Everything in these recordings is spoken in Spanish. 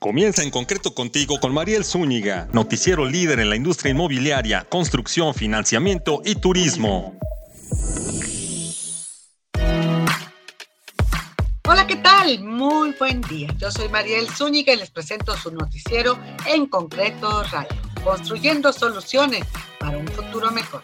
Comienza en concreto contigo con Mariel Zúñiga, noticiero líder en la industria inmobiliaria, construcción, financiamiento y turismo. Hola, ¿qué tal? Muy buen día. Yo soy Mariel Zúñiga y les presento su noticiero en concreto radio, construyendo soluciones para un futuro mejor.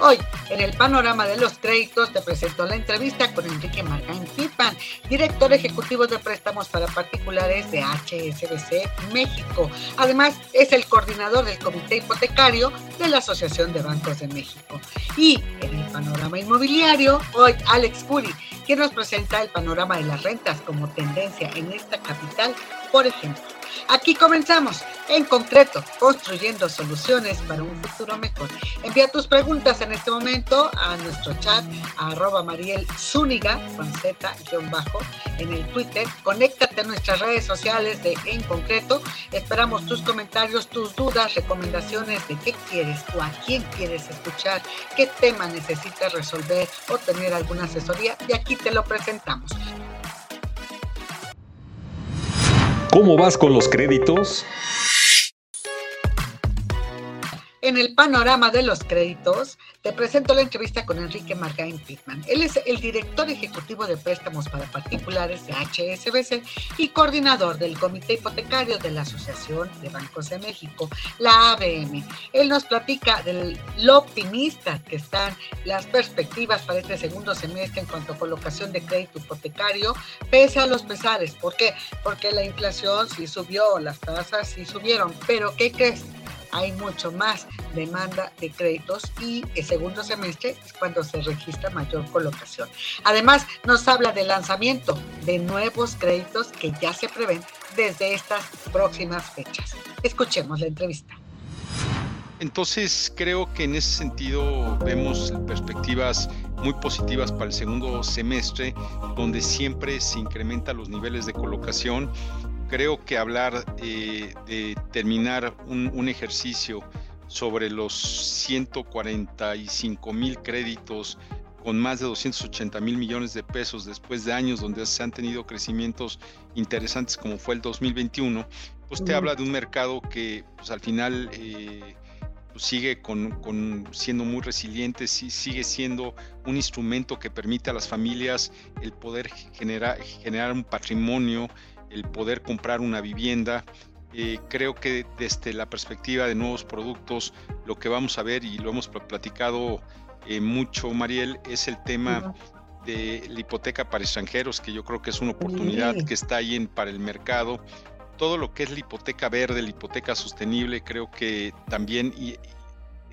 Hoy, en el panorama de los créditos, te presento la entrevista con Enrique Margain Pipan, director ejecutivo de préstamos para particulares de HSBC México. Además, es el coordinador del Comité Hipotecario de la Asociación de Bancos de México. Y en el panorama inmobiliario, hoy Alex Curi, quien nos presenta el panorama de las rentas como tendencia en esta capital, por ejemplo. Aquí comenzamos, en concreto, construyendo soluciones para un futuro mejor. Envía tus preguntas en este momento a nuestro chat, a arroba Mariel Zúñiga, con Z-bajo, en el Twitter. Conéctate a nuestras redes sociales de En Concreto. Esperamos tus comentarios, tus dudas, recomendaciones de qué quieres o a quién quieres escuchar, qué tema necesitas resolver o tener alguna asesoría. Y aquí te lo presentamos. ¿Cómo vas con los créditos? En el panorama de los créditos, te presento la entrevista con Enrique Margain Pittman. Él es el director ejecutivo de préstamos para particulares de HSBC y coordinador del Comité Hipotecario de la Asociación de Bancos de México, la ABM. Él nos platica de lo optimista que están las perspectivas para este segundo semestre en cuanto a colocación de crédito hipotecario, pese a los pesares. ¿Por qué? Porque la inflación sí subió, las tasas sí subieron, pero ¿qué crees? Hay mucho más demanda de créditos y el segundo semestre es cuando se registra mayor colocación. Además, nos habla del lanzamiento de nuevos créditos que ya se prevén desde estas próximas fechas. Escuchemos la entrevista. Entonces creo que en ese sentido vemos perspectivas muy positivas para el segundo semestre, donde siempre se incrementan los niveles de colocación creo que hablar eh, de terminar un, ejercicio sobre los 145 mil créditos con más de 280 mil millones de pesos después de años donde se han tenido crecimientos interesantes como fue el 2021, pues te habla de un mercado que pues, al final eh, pues, sigue con, siendo muy resiliente, sigue siendo un instrumento que permite a las familias el poder generar, generar un patrimonio el poder comprar una vivienda. Eh, creo que desde la perspectiva de nuevos productos, lo que vamos a ver, y lo hemos platicado eh, mucho, Mariel, es el tema de la hipoteca para extranjeros, que yo creo que es una oportunidad que está ahí en, para el mercado. Todo lo que es la hipoteca verde, la hipoteca sostenible, creo que también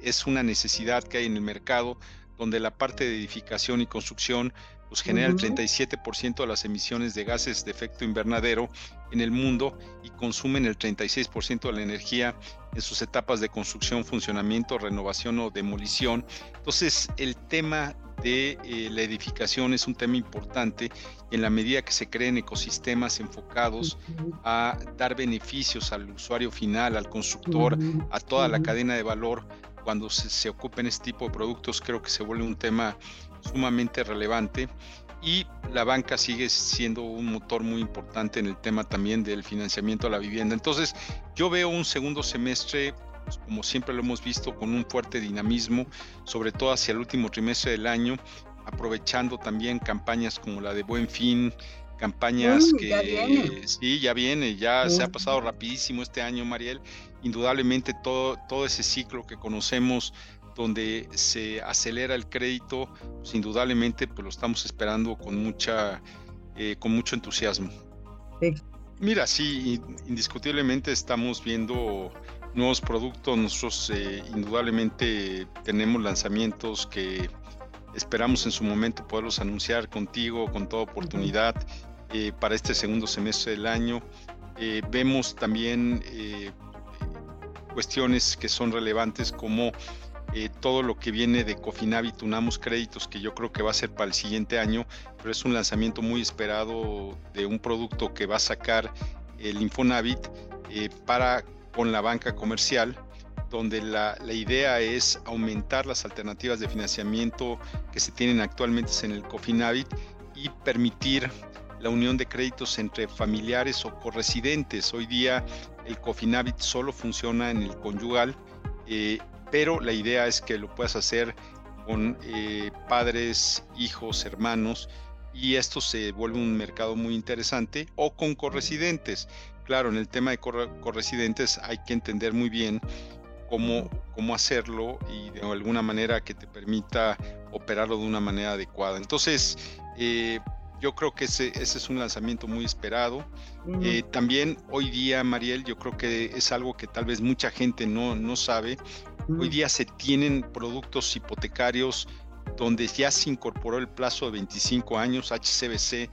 es una necesidad que hay en el mercado, donde la parte de edificación y construcción pues genera el 37% de las emisiones de gases de efecto invernadero en el mundo y consumen el 36% de la energía en sus etapas de construcción, funcionamiento, renovación o demolición. Entonces, el tema de eh, la edificación es un tema importante y en la medida que se creen ecosistemas enfocados a dar beneficios al usuario final, al constructor, a toda la cadena de valor, cuando se, se ocupen este tipo de productos, creo que se vuelve un tema sumamente relevante y la banca sigue siendo un motor muy importante en el tema también del financiamiento a la vivienda. Entonces, yo veo un segundo semestre, pues, como siempre lo hemos visto, con un fuerte dinamismo, sobre todo hacia el último trimestre del año, aprovechando también campañas como la de Buen Fin, campañas mm, que sí, ya viene, ya se ha pasado rapidísimo este año, Mariel. Indudablemente todo, todo ese ciclo que conocemos donde se acelera el crédito, pues indudablemente pues lo estamos esperando con mucha eh, con mucho entusiasmo. Mira, sí, indiscutiblemente estamos viendo nuevos productos. Nosotros eh, indudablemente tenemos lanzamientos que esperamos en su momento poderlos anunciar contigo con toda oportunidad eh, para este segundo semestre del año. vemos también cuestiones que son relevantes como eh, todo lo que viene de Cofinavit, unamos créditos, que yo creo que va a ser para el siguiente año, pero es un lanzamiento muy esperado de un producto que va a sacar el Infonavit eh, para con la banca comercial, donde la, la, idea es aumentar las alternativas de financiamiento que se tienen actualmente en el Cofinavit y permitir la unión de créditos entre familiares o corresidentes. Hoy día el Cofinavit solo funciona en el conyugal, eh, pero la idea es que lo puedas hacer con eh, padres, hijos, hermanos, y esto se vuelve un mercado muy interesante, o con corresidentes. Claro, en el tema de corresidentes hay que entender muy bien cómo, cómo hacerlo y de alguna manera que te permita operarlo de una manera adecuada. Entonces, eh, yo creo que ese, ese, es un lanzamiento muy esperado. Eh, también hoy día, Mariel, yo creo que es algo que tal vez mucha gente no, no sabe. Hoy día se tienen productos hipotecarios donde ya se incorporó el plazo de 25 años. HCBC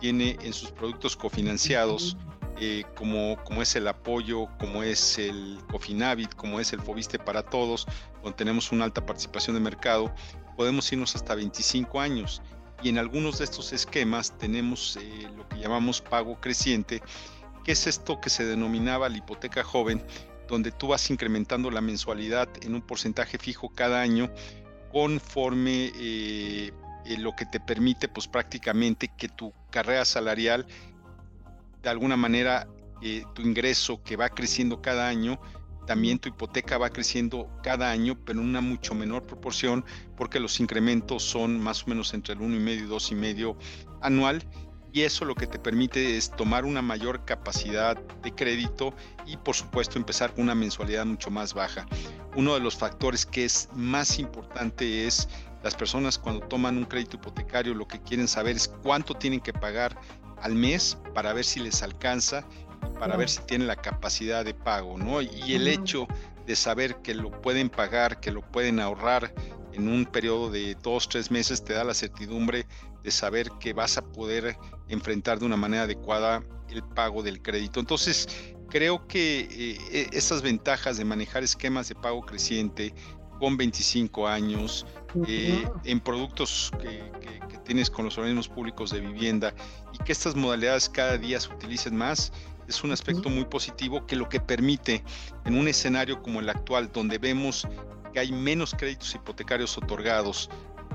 tiene en sus productos cofinanciados eh, como, como es el apoyo, como es el Cofinavit, como es el Fobiste para Todos, donde tenemos una alta participación de mercado, podemos irnos hasta 25 años. Y en algunos de estos esquemas tenemos eh, lo que llamamos pago creciente, que es esto que se denominaba la hipoteca joven, donde tú vas incrementando la mensualidad en un porcentaje fijo cada año conforme eh, lo que te permite pues prácticamente que tu carrera salarial de alguna manera eh, tu ingreso que va creciendo cada año, también tu hipoteca va creciendo cada año, pero en una mucho menor proporción, porque los incrementos son más o menos entre el 1,5 y 2,5 anual. Y eso lo que te permite es tomar una mayor capacidad de crédito y por supuesto empezar con una mensualidad mucho más baja. Uno de los factores que es más importante es las personas cuando toman un crédito hipotecario lo que quieren saber es cuánto tienen que pagar al mes para ver si les alcanza para ver si tienen la capacidad de pago, ¿no? Y el hecho de saber que lo pueden pagar, que lo pueden ahorrar en un periodo de dos, tres meses, te da la certidumbre de saber que vas a poder enfrentar de una manera adecuada el pago del crédito. Entonces, creo que eh, e, esas ventajas de manejar esquemas de pago creciente con 25 años, eh, en productos que, tienes con los organismos públicos de vivienda y que estas modalidades cada día se utilicen más, es un aspecto muy positivo que lo que permite en un escenario como el actual, donde vemos que hay menos créditos hipotecarios otorgados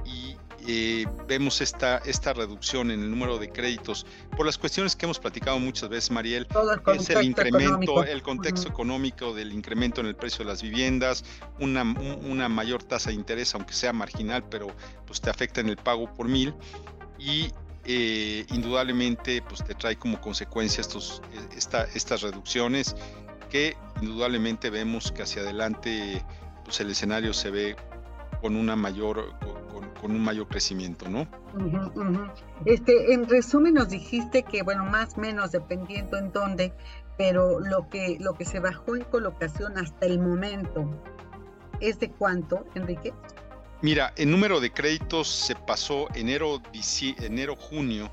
y eh, vemos esta, esta reducción en el número de créditos por las cuestiones que hemos platicado muchas veces, Mariel, es el incremento, el contexto económico del incremento en el precio de las viviendas, una, una mayor tasa de interés, aunque sea marginal, pero pues te afecta en el pago por mil y eh, indudablemente pues te trae como consecuencia estos, esta, estas reducciones que indudablemente vemos que hacia adelante pues el escenario se ve con una mayor con, un mayor crecimiento, ¿no? Este, en resumen nos dijiste que bueno, más o menos dependiendo en dónde, pero lo que lo que se bajó en colocación hasta el momento es de cuánto, Enrique? Mira, el número de créditos se pasó enero enero junio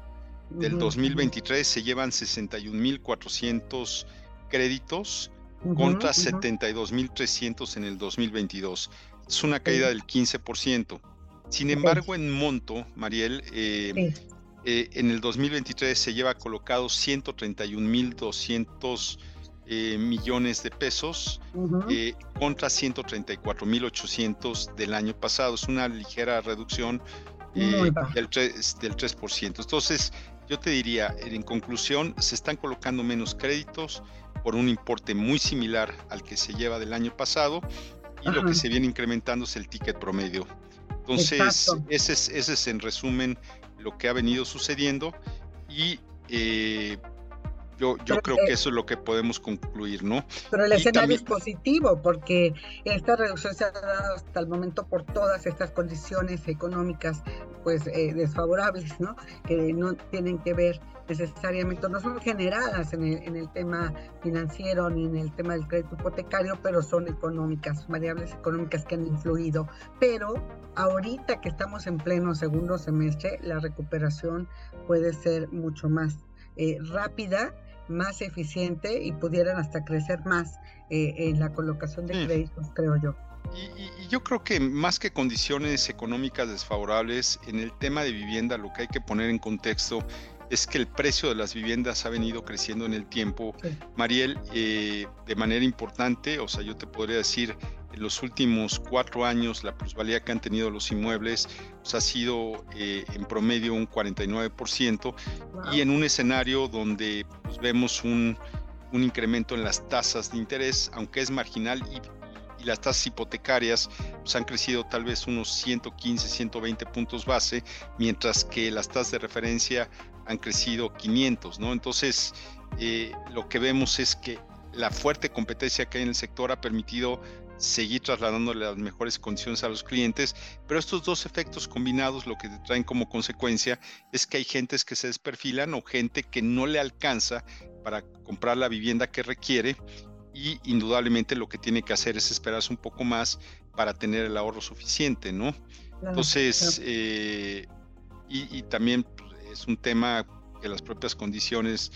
del 2023 se llevan 61.400 créditos contra 72.300 en el 2022 es una caída del 15%. Sin embargo, en monto, Mariel, eh, eh, en el 2023 se lleva colocado 131.200 eh, millones de pesos contra 134.800 del año pasado. Es una ligera reducción del 3%, del 3%. Entonces, yo te diría, en conclusión, se están colocando menos créditos por un importe muy similar al que se lleva del año pasado y lo que se viene incrementando es el ticket promedio. Entonces, ese es, ese es en resumen lo que ha venido sucediendo y yo, yo creo que eso es lo que podemos concluir, ¿no? Pero el escenario es positivo porque esta reducción se ha dado hasta el momento por todas estas condiciones económicas pues eh, desfavorables, ¿no? Que no tienen que ver necesariamente, no son generadas en el, en el tema financiero ni en el tema del crédito hipotecario, pero son económicas, variables económicas que han influido. Pero ahorita que estamos en pleno segundo semestre, la recuperación puede ser mucho más eh, rápida más eficiente y pudieran hasta crecer más eh, en la colocación de créditos, creo yo. Y, yo creo que más que condiciones económicas desfavorables, en el tema de vivienda lo que hay que poner en contexto es que el precio de las viviendas ha venido creciendo en el tiempo. Mariel, eh, de manera importante, o sea, yo te podría decir en los últimos cuatro años la plusvalía que han tenido los inmuebles pues, ha sido eh, en promedio un 49% y en un escenario donde pues, vemos un, un, incremento en las tasas de interés, aunque es marginal y, y las tasas hipotecarias pues, han crecido tal vez unos 115, 120 puntos base, mientras que las tasas de referencia han crecido 500, ¿no? Entonces, eh, lo que vemos es que la fuerte competencia que hay en el sector ha permitido seguir trasladándole las mejores condiciones a los clientes, pero estos dos efectos combinados lo que traen como consecuencia es que hay gentes que se desperfilan o gente que no le alcanza para comprar la vivienda que requiere y indudablemente lo que tiene que hacer es esperarse un poco más para tener el ahorro suficiente, ¿no? Entonces, eh, y, también pues, es un tema que las propias condiciones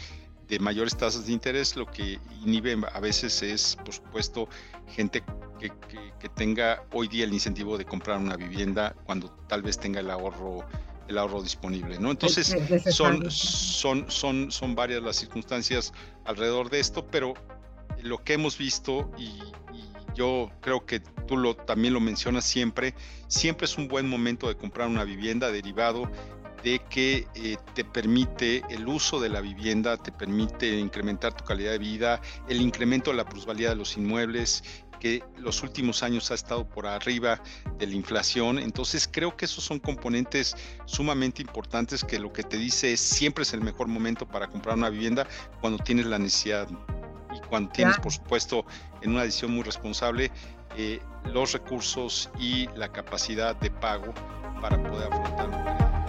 de mayores tasas de interés lo que inhibe a veces es, por supuesto, gente que, que, tenga hoy día el incentivo de comprar una vivienda cuando tal vez tenga el ahorro el ahorro disponible, ¿no? Entonces son, son, son, son varias las circunstancias alrededor de esto, pero lo que hemos visto y, yo creo que tú lo, también lo mencionas siempre, siempre es un buen momento de comprar una vivienda derivado de que eh, te permite el uso de la vivienda, te permite incrementar tu calidad de vida, el incremento de la plusvalía de los inmuebles, que los últimos años ha estado por arriba de la inflación. Entonces creo que esos son componentes sumamente importantes que lo que te dice es siempre es el mejor momento para comprar una vivienda cuando tienes la necesidad y cuando tienes, por supuesto, en una decisión muy responsable, eh, los recursos y la capacidad de pago para poder afrontar un crédito.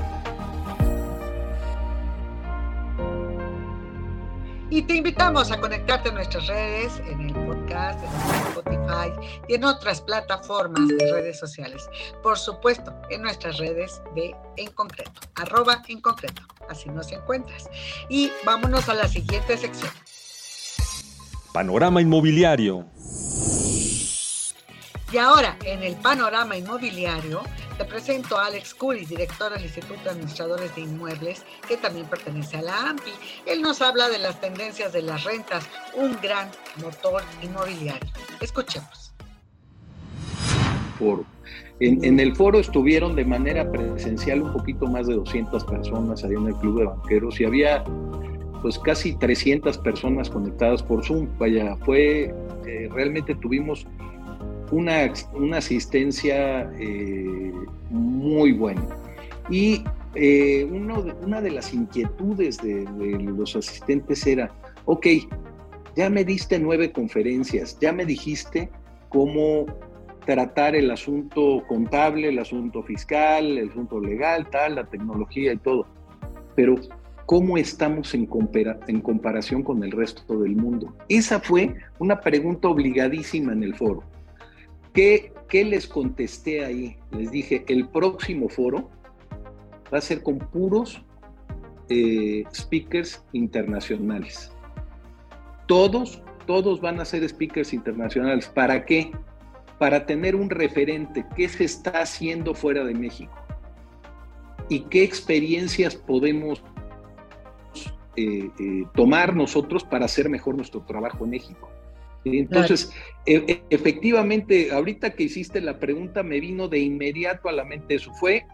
Y te invitamos a conectarte a nuestras redes, en el podcast, en Spotify y en otras plataformas de redes sociales. Por supuesto, en nuestras redes de En Concreto, arroba En Concreto. Así nos encuentras. Y vámonos a la siguiente sección. Panorama Inmobiliario. Y ahora, en el panorama inmobiliario, te presento a Alex Curi, director del Instituto de Administradores de Inmuebles, que también pertenece a la AMPI. Él nos habla de las tendencias de las rentas, un gran motor inmobiliario. Escuchemos. En, el foro estuvieron de manera presencial un poquito más de 200 personas ahí en el Club de Banqueros y había pues casi 300 personas conectadas por Zoom. Vaya, fue, eh, realmente tuvimos una, una asistencia eh, muy buena. Y eh, uno una de las inquietudes de, los asistentes era, ok, ya me diste nueve conferencias, ya me dijiste cómo tratar el asunto contable, el asunto fiscal, el asunto legal, tal, la tecnología y todo. Pero ¿Cómo estamos en comparación con el resto del mundo? Esa fue una pregunta obligadísima en el foro. ¿Qué, ¿Qué, les contesté ahí? Les dije, el próximo foro va a ser con puros eh, speakers internacionales. Todos, todos van a ser speakers internacionales. ¿Para qué? Para tener un referente. ¿Qué se está haciendo fuera de México? ¿Y qué experiencias podemos eh, eh, tomar nosotros para hacer mejor nuestro trabajo en México. Entonces, e, e, efectivamente, ahorita que hiciste la pregunta, me vino de inmediato a la mente eso. Fue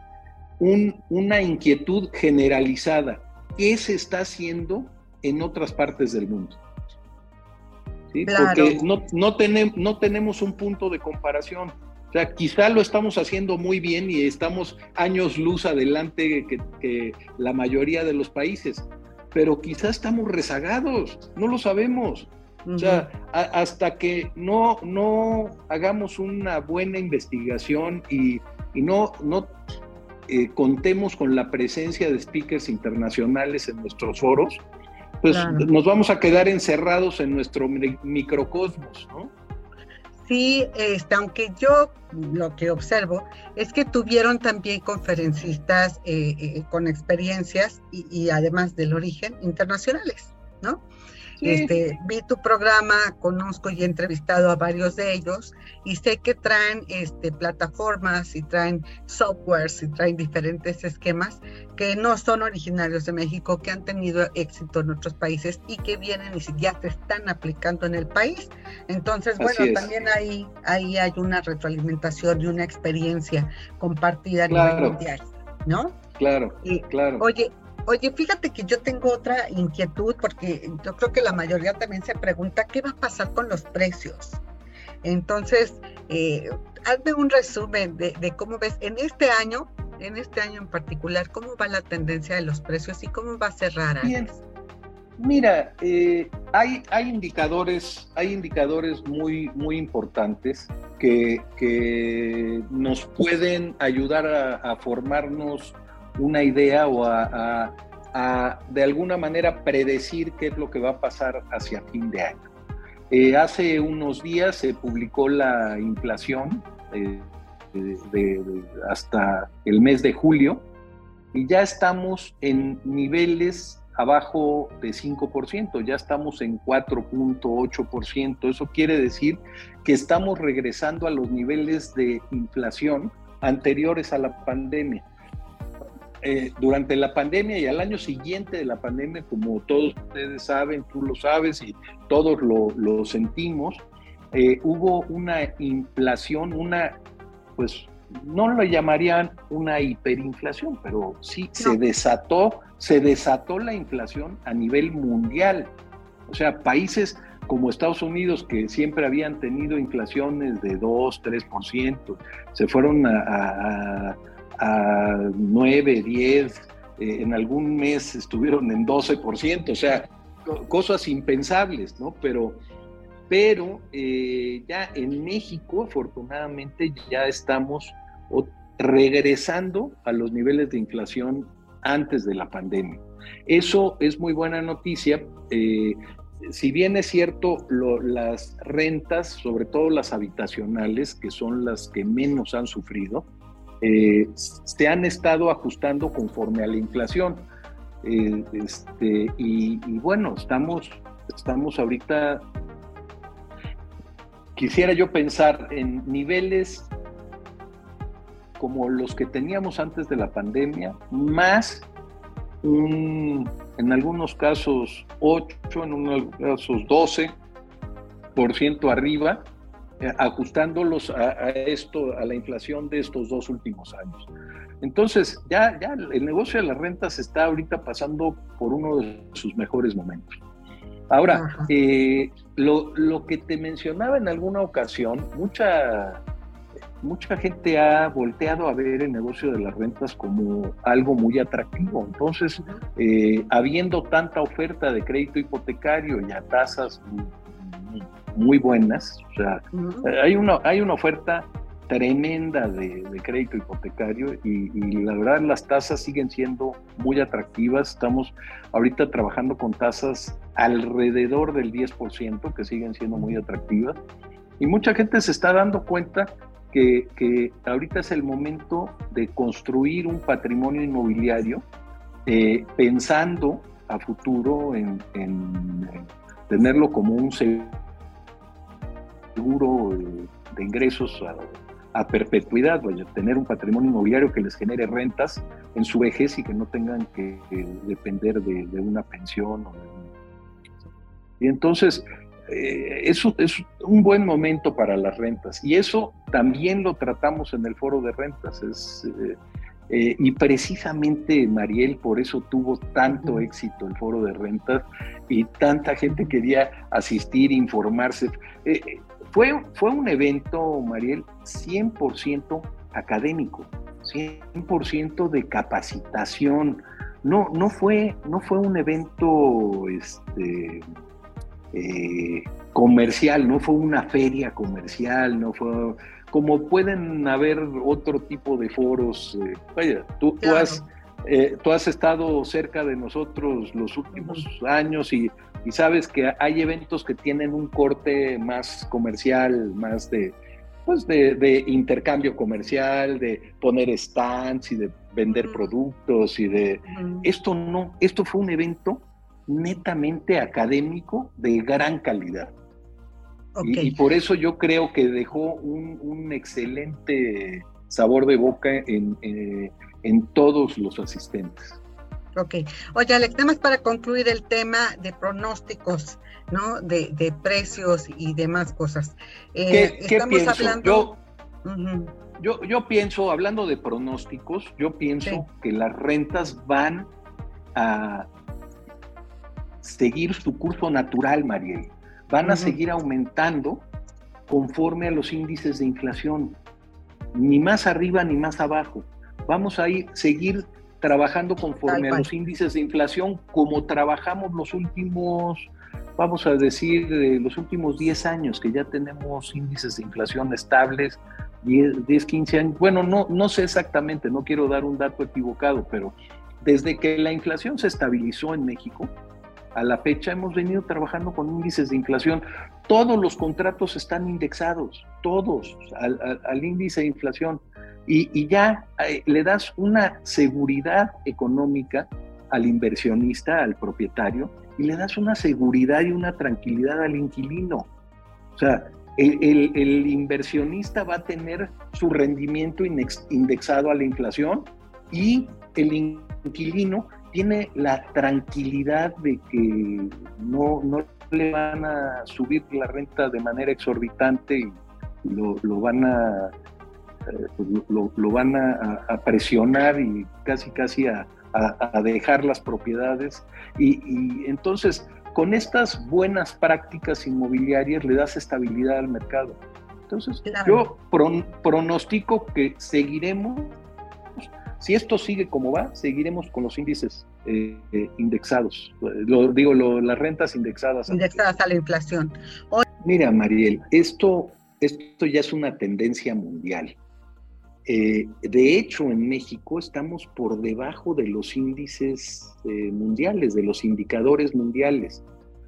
una inquietud generalizada. ¿Qué se está haciendo en otras partes del mundo? Porque no, no, no tenemos un punto de comparación. O sea, quizá lo estamos haciendo muy bien y estamos años luz adelante que la mayoría de los países, pero quizás estamos rezagados, no lo sabemos. O sea, hasta que no, no hagamos una buena investigación y, no, no eh, contemos con la presencia de speakers internacionales en nuestros foros, pues nos vamos a quedar encerrados en nuestro microcosmos, ¿no? sí, este, aunque yo lo que observo es que tuvieron también conferencistas eh, eh, con experiencias y, además del origen internacionales, ¿no? Este, vi tu programa, conozco y he entrevistado a varios de ellos y sé que traen este, plataformas y traen softwares y traen diferentes esquemas que no son originarios de México, que han tenido éxito en otros países y que vienen y ya se están aplicando en el país. Entonces, bueno, también ahí, ahí hay una retroalimentación y una experiencia compartida a nivel mundial, ¿no? Claro, claro. Oye, Oye, fíjate que yo tengo otra inquietud porque yo creo que la mayoría también se pregunta qué va a pasar con los precios. Entonces, eh, hazme un resumen de, cómo ves en este año, en este año en particular, cómo va la tendencia de los precios y cómo va a cerrar. Bien. Mira, eh, hay, hay, indicadores, hay indicadores muy, muy importantes que, que nos pueden ayudar a formarnos una idea o a, de alguna manera predecir qué es lo que va a pasar hacia fin de año. Eh, hace unos días se publicó la inflación eh, hasta el mes de julio y ya estamos en niveles abajo de 5%, ya estamos en 4.8%. Eso quiere decir que estamos regresando a los niveles de inflación anteriores a la pandemia. Eh, durante la pandemia y al año siguiente de la pandemia, como todos ustedes saben, tú lo sabes y todos lo, sentimos, eh, hubo una inflación, una, pues no lo llamarían una hiperinflación, pero sí se desató, se desató la inflación a nivel mundial. O sea, países como Estados Unidos, que siempre habían tenido inflaciones de 2, 3%, se fueron a a 9, 10, eh, en algún mes estuvieron en 12%, o sea, cosas impensables, ¿no? Pero, pero eh, ya en México, afortunadamente, ya estamos regresando a los niveles de inflación antes de la pandemia. Eso es muy buena noticia. Eh, si bien es cierto, las rentas, sobre todo las habitacionales, que son las que menos han sufrido, eh, se han estado ajustando conforme a la inflación. Eh, este, y, bueno, estamos, estamos ahorita, quisiera yo pensar en niveles como los que teníamos antes de la pandemia, más un, en algunos casos 8, en algunos casos 12% arriba eh, ajustándolos a, esto, a la inflación de estos dos últimos años. Entonces, ya, ya el negocio de las rentas está ahorita pasando por uno de sus mejores momentos. Ahora, eh, lo, lo, que te mencionaba en alguna ocasión, mucha, mucha gente ha volteado a ver el negocio de las rentas como algo muy atractivo. Entonces, eh, habiendo tanta oferta de crédito hipotecario y a tasas muy buenas. O sea, hay, una, hay una oferta tremenda de, crédito hipotecario y, la verdad las tasas siguen siendo muy atractivas. Estamos ahorita trabajando con tasas alrededor del 10% que siguen siendo muy atractivas. Y mucha gente se está dando cuenta que, que ahorita es el momento de construir un patrimonio inmobiliario eh, pensando a futuro en, en tenerlo como un seguro eh, de ingresos a, perpetuidad, vaya, tener un patrimonio inmobiliario que les genere rentas en su vejez y que no tengan que, depender de, una pensión. y entonces, eh, eso es un buen momento para las rentas. Y eso también lo tratamos en el foro de rentas. Es, eh, y precisamente, Mariel, por eso tuvo tanto éxito el foro de rentas y tanta gente quería asistir, informarse. Fue, fue un evento, Mariel, 100% académico, 100% de capacitación. No, no, fue, no fue un evento este, eh, comercial, no fue una feria comercial, no fue como pueden haber otro tipo de foros. Eh, vaya, tú, tú, has, eh, tú has estado cerca de nosotros los últimos años y y sabes que hay eventos que tienen un corte más comercial, más de, pues de, intercambio comercial, de poner stands y de vender productos y de... Esto no, esto fue un evento netamente académico de gran calidad. Y, por eso yo creo que dejó un, excelente sabor de boca en, eh, en todos los asistentes. Ok. Oye, Alex, nada más para concluir el tema de pronósticos, ¿no? De, de precios y demás cosas. Eh, ¿Qué, estamos hablando. Yo, yo, pienso, hablando de pronósticos, yo pienso que las rentas van a seguir su curso natural, Mariel. Van a seguir aumentando conforme a los índices de inflación, ni más arriba ni más abajo. Vamos a ir, seguir trabajando conforme a los índices de inflación como trabajamos los últimos, vamos a decir, los últimos 10 años, que ya tenemos índices de inflación estables, 10, 10 15 años. Bueno, no, no sé exactamente, no quiero dar un dato equivocado, pero desde que la inflación se estabilizó en México, a la fecha hemos venido trabajando con índices de inflación. Todos los contratos están indexados, todos al índice de inflación y, ya eh, le das una seguridad económica al inversionista, al propietario, y le das una seguridad y una tranquilidad al inquilino. O sea, el, inversionista va a tener su rendimiento indexado a la inflación y el inquilino tiene la tranquilidad de que no, no le van a subir la renta de manera exorbitante y lo, lo van a eh, pues, lo, van a, presionar y casi casi a, dejar las propiedades. Y, entonces, con estas buenas prácticas inmobiliarias le das estabilidad al mercado. Entonces, yo pronostico que seguiremos, si esto sigue como va, seguiremos con los índices eh, eh, indexados. Lo, digo, las rentas indexadas. Indexadas a la inflación. Mira, Mariel, esto, esto ya es una tendencia mundial. Eh, de hecho, en México estamos por debajo de los índices mundiales, de los indicadores mundiales.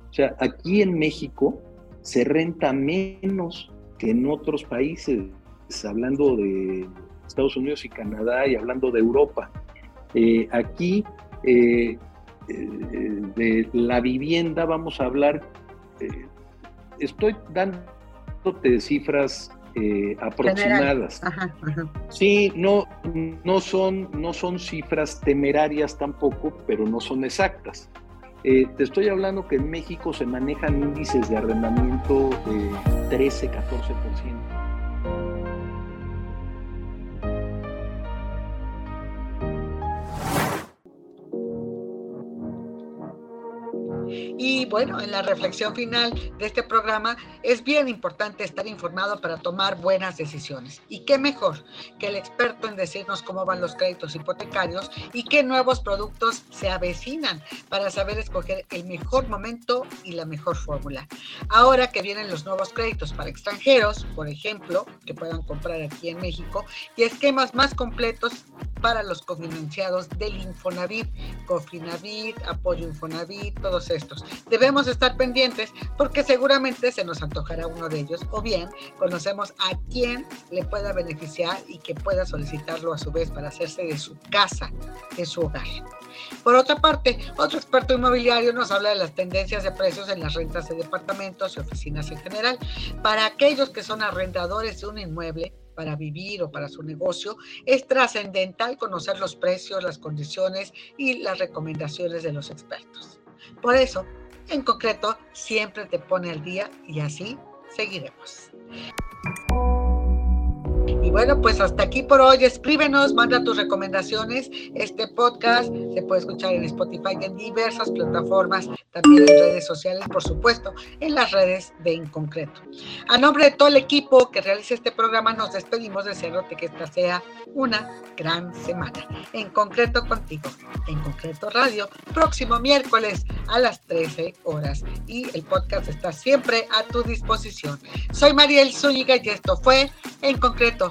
O sea, aquí en México se renta menos que en otros países, hablando de Estados Unidos y Canadá y hablando de Europa. Eh, aquí, de la vivienda, vamos a hablar, estoy dándote cifras eh, aproximadas. Sí, no, no, son, no son cifras temerarias tampoco, pero no son exactas. Eh, te estoy hablando que en México se manejan índices de arrendamiento de 13-14%. Y bueno, en la reflexión final de este programa es bien importante estar informado para tomar buenas decisiones. Y qué mejor que el experto en decirnos cómo van los créditos hipotecarios y qué nuevos productos se avecinan para saber escoger el mejor momento y la mejor fórmula. Ahora que vienen los nuevos créditos para extranjeros, por ejemplo, que puedan comprar aquí en México, y esquemas más completos para los cofinanciados del Infonavit, Cofinavit, Apoyo Infonavit, todos estos. Debemos estar pendientes porque seguramente se nos antojará uno de ellos o bien conocemos a quien le pueda beneficiar y que pueda solicitarlo a su vez para hacerse de su casa, de su hogar. Por otra parte, otro experto inmobiliario nos habla de las tendencias de precios en las rentas de departamentos y oficinas en general. Para aquellos que son arrendadores de un inmueble, para vivir o para su negocio, es trascendental conocer los precios, las condiciones y las recomendaciones de los expertos. Por eso, en concreto, siempre te pone al día y así seguiremos. Y bueno, pues hasta aquí por hoy. Escríbenos, manda tus recomendaciones. Este podcast se puede escuchar en Spotify y en diversas plataformas, también en redes sociales, por supuesto, en las redes de En Concreto. A nombre de todo el equipo que realiza este programa, nos despedimos deseándote que esta sea una gran semana. En concreto contigo, en concreto radio, próximo miércoles a las 13 horas. Y el podcast está siempre a tu disposición. Soy Mariel Zúñiga y esto fue En concreto